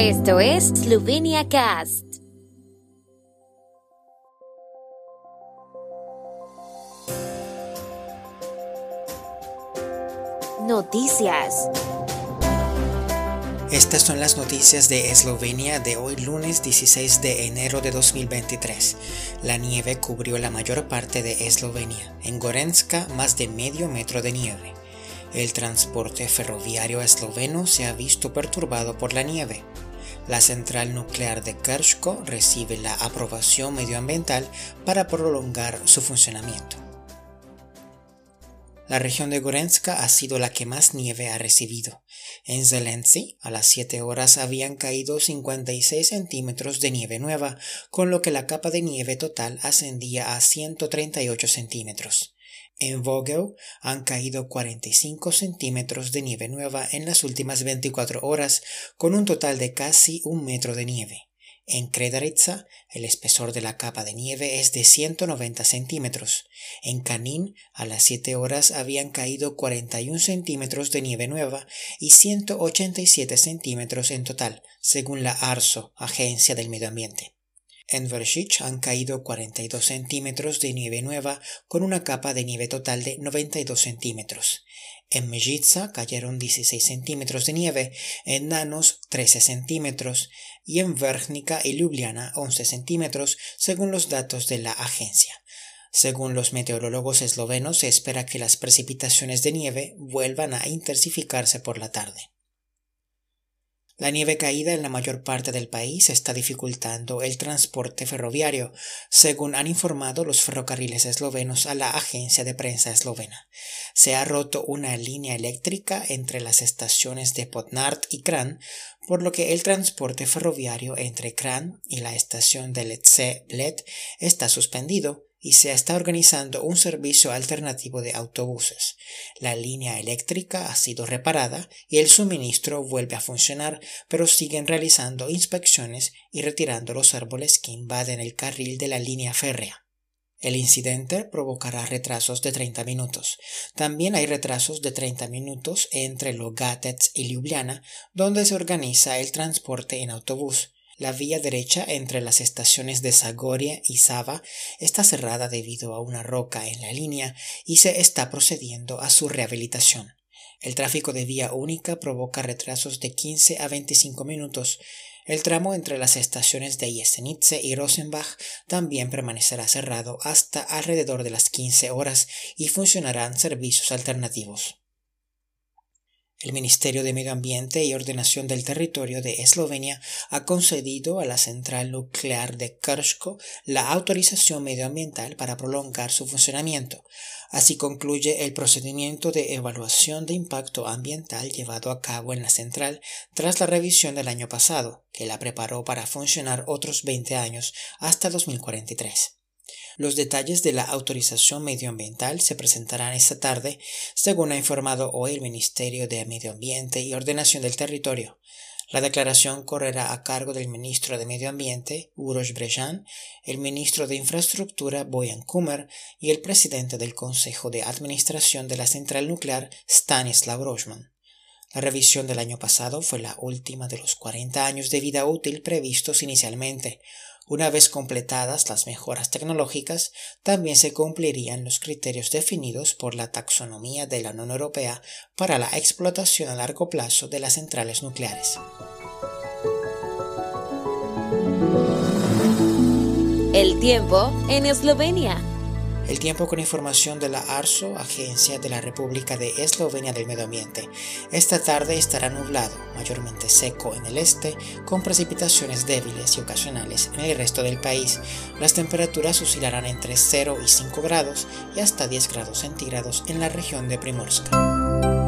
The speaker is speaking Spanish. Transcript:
Esto es Slovenia Cast. Noticias. Estas son las noticias de Eslovenia de hoy lunes 16 de enero de 2023. La nieve cubrió la mayor parte de Eslovenia. En Gorenska más de medio metro de nieve. El transporte ferroviario esloveno se ha visto perturbado por la nieve. La central nuclear de Krško recibe la aprobación medioambiental para prolongar su funcionamiento. La región de Gorenska ha sido la que más nieve ha recibido. En Zelenci, a las 7 horas habían caído 56 centímetros de nieve nueva, con lo que la capa de nieve total ascendía a 138 centímetros. En Vogel han caído 45 centímetros de nieve nueva en las últimas 24 horas, con un total de casi un metro de nieve. En Kredaritza, el espesor de la capa de nieve es de 190 centímetros. En Canin, a las 7 horas habían caído 41 centímetros de nieve nueva y 187 centímetros en total, según la ARSO, Agencia del Medio Ambiente. En Vershich han caído 42 centímetros de nieve nueva con una capa de nieve total de 92 centímetros. En Mejica cayeron 16 centímetros de nieve, en Nanos 13 centímetros y en Vergnica y Ljubljana 11 centímetros, según los datos de la agencia. Según los meteorólogos eslovenos, se espera que las precipitaciones de nieve vuelvan a intensificarse por la tarde. La nieve caída en la mayor parte del país está dificultando el transporte ferroviario, según han informado los ferrocarriles eslovenos a la agencia de prensa eslovena. Se ha roto una línea eléctrica entre las estaciones de Podnart y Kran, por lo que el transporte ferroviario entre Kran y la estación de Letze Bled está suspendido y se está organizando un servicio alternativo de autobuses. La línea eléctrica ha sido reparada y el suministro vuelve a funcionar, pero siguen realizando inspecciones y retirando los árboles que invaden el carril de la línea férrea. El incidente provocará retrasos de 30 minutos. También hay retrasos de 30 minutos entre Logatets y Ljubljana, donde se organiza el transporte en autobús. La vía derecha entre las estaciones de Zagoria y Sava está cerrada debido a una roca en la línea y se está procediendo a su rehabilitación. El tráfico de vía única provoca retrasos de 15 a 25 minutos. El tramo entre las estaciones de Jesenice y Rosenbach también permanecerá cerrado hasta alrededor de las 15 horas y funcionarán servicios alternativos. El Ministerio de Medio Ambiente y Ordenación del Territorio de Eslovenia ha concedido a la central nuclear de Krško la autorización medioambiental para prolongar su funcionamiento. Así concluye el procedimiento de evaluación de impacto ambiental llevado a cabo en la central tras la revisión del año pasado, que la preparó para funcionar otros 20 años hasta 2043. Los detalles de la autorización medioambiental se presentarán esta tarde, según ha informado hoy el Ministerio de Medio Ambiente y Ordenación del Territorio. La declaración correrá a cargo del ministro de Medio Ambiente, Uroš Brejan, el ministro de Infraestructura, Bojan Kumer, y el presidente del Consejo de Administración de la Central Nuclear, Stanislav Rojman. La revisión del año pasado fue la última de los 40 años de vida útil previstos inicialmente, una vez completadas las mejoras tecnológicas, también se cumplirían los criterios definidos por la taxonomía de la Unión Europea para la explotación a largo plazo de las centrales nucleares. El tiempo en Eslovenia. El tiempo con información de la ARSO, Agencia de la República de Eslovenia del Medio Ambiente. Esta tarde estará nublado, mayormente seco en el este, con precipitaciones débiles y ocasionales en el resto del país. Las temperaturas oscilarán entre 0 y 5 grados y hasta 10 grados centígrados en la región de Primorska.